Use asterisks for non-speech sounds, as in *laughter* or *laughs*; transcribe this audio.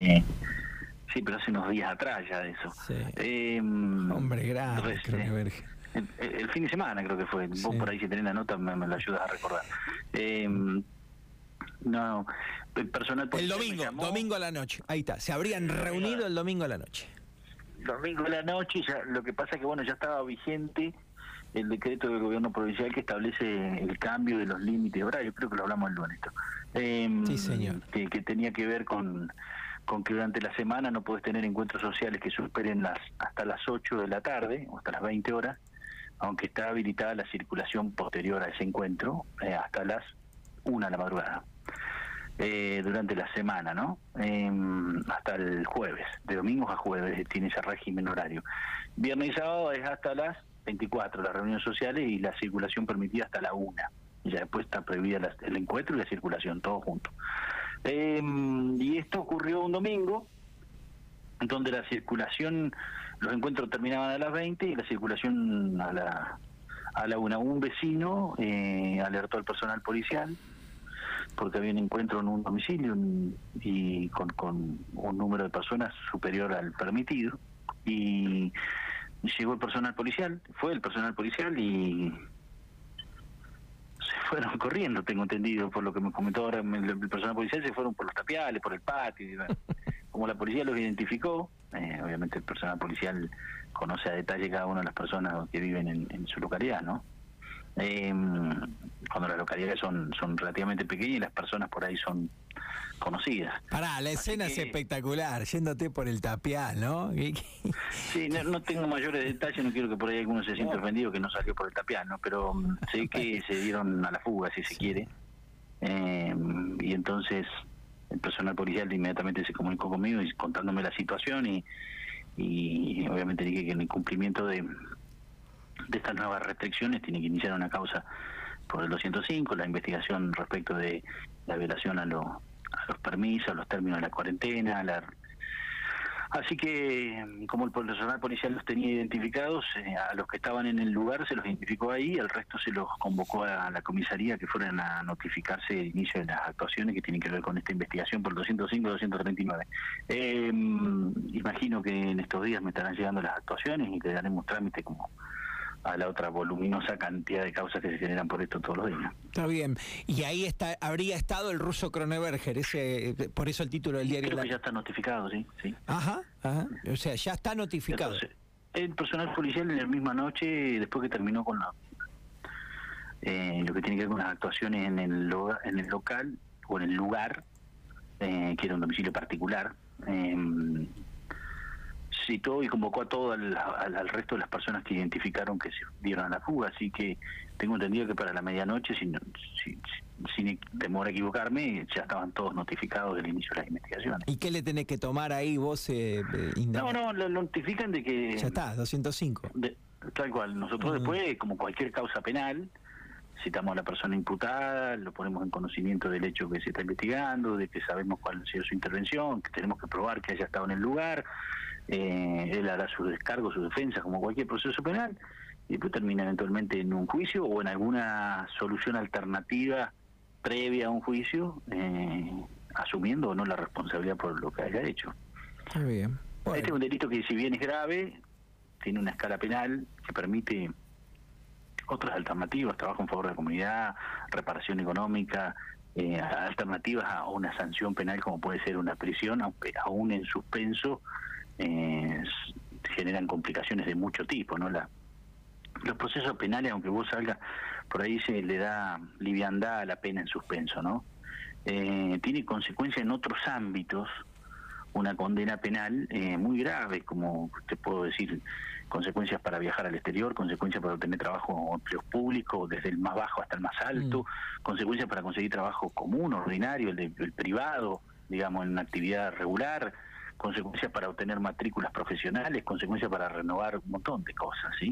Eh, sí, pero hace unos días atrás ya de eso. Sí. Eh, Hombre que eh, el, el fin de semana creo que fue. Vos por ahí si tenés la nota me, me lo ayudas a recordar. Eh, no, el personal El domingo, llamó. domingo a la noche. Ahí está. Se habrían reunido el domingo a la noche. domingo de la noche, ya, lo que pasa es que bueno, ya estaba vigente el decreto del gobierno provincial que establece el cambio de los límites horarios, creo que lo hablamos el lunes. Em, Sí, señor. Que, que tenía que ver con, con que durante la semana no podés tener encuentros sociales que superen las hasta las 8 de la tarde o hasta las 20 horas, aunque está habilitada la circulación posterior a ese encuentro eh, hasta las 1 de la madrugada eh, durante la semana, ¿no? Em, hasta el jueves, de domingos a jueves tiene ese régimen horario. Viernes y sábado es hasta las 24 las reuniones sociales y la circulación permitida hasta la 1. Y ya después está prohibida el encuentro y la circulación, todo junto. Em, y esto ocurrió un domingo, donde la circulación, los encuentros terminaban a las 20 y la circulación a la a la una. Un vecino eh, alertó al personal policial porque había un encuentro en un domicilio y con, con un número de personas superior al permitido y llegó el personal policial, fue el personal policial y se fueron *laughs* corriendo, tengo entendido por lo que me comentó ahora el, personal policial, se fueron por los tapiales, por el patio, y, bueno, *laughs* como la policía los identificó, eh, obviamente el personal policial conoce a detalle cada una de las personas que viven en, en su localidad, ¿no? Eh, cuando las localidades son, son relativamente pequeñas y las personas por ahí son conocidas. Pará, la escena es espectacular, yéndote por el tapial, ¿no? *laughs* Sí, no, no tengo mayores detalles, no quiero que por ahí alguno se sienta ofendido que no salió por el tapial, ¿no? Pero mm, sé que *laughs* se dieron a la fuga, si se quiere. Eh, y entonces el personal policial inmediatamente se comunicó conmigo y contándome la situación y, y obviamente dije que en el cumplimiento de, de estas nuevas restricciones tiene que iniciar una causa por el 205, la investigación respecto de la violación a, lo- a los permisos, a los términos de la cuarentena, la Así que, como el personal policial los tenía identificados, eh, a los que estaban en el lugar se los identificó ahí, al resto se los convocó a la comisaría que fueran a notificarse el inicio de las actuaciones que tienen que ver con esta investigación por el 205-239. Eh, mm, imagino que en estos días me estarán llegando las actuaciones y le daremos trámite como a la otra voluminosa cantidad de causas que se generan por esto todos los días. Está bien. Y ahí está, habría estado el ruso Kroneberger, ese, por eso el título del diario. Creo que ya está notificado, sí, sí. Ajá, ajá. O sea, ya está notificado. Entonces, el personal policial en la misma noche, después que terminó con la, eh, lo que tiene que ver con las actuaciones en el, loga- en el local o en el lugar, eh, que era un domicilio particular, eh, citó y convocó a todo al, al- al resto de las personas que identificaron que se dieron a la fuga, así que tengo entendido que para la medianoche, sin, sin, sin temor a equivocarme, ya estaban todos notificados del inicio de las investigaciones. ¿Y qué le tenés que tomar ahí vos? Eh, eh, No, no, lo notifican de que... Ya está, 205. De- tal cual. Nosotros Ujú. después, como cualquier causa penal, citamos a la persona imputada, lo ponemos en conocimiento del hecho que se está investigando, de que sabemos cuál ha sido su intervención, que tenemos que probar que haya estado en el lugar, eh, él hará su descargo, su defensa, como cualquier proceso penal, y después termina eventualmente en un juicio o en alguna solución alternativa previa a un juicio, eh, asumiendo o no la responsabilidad por lo que haya hecho. Bien. Bueno, Este es un delito que si bien es grave, tiene una escala penal que permite otras alternativas, trabajo en favor de la comunidad, reparación económica, eh, alternativas a una sanción penal como puede ser una prisión, aunque aún en suspenso eh, generan complicaciones de mucho tipo, ¿no? La, los procesos penales, aunque vos salga por ahí se le da liviandad a la pena en suspenso, ¿no? Eh, tiene consecuencias en otros ámbitos una condena penal eh, muy grave, como te puedo decir, consecuencias para viajar al exterior, consecuencias para obtener trabajo o empleos públicos, desde el más bajo hasta el más alto, consecuencias para conseguir trabajo común, ordinario, el, de- el privado, digamos, en una actividad regular, consecuencias para obtener matrículas profesionales, consecuencias para renovar un montón de cosas, ¿sí?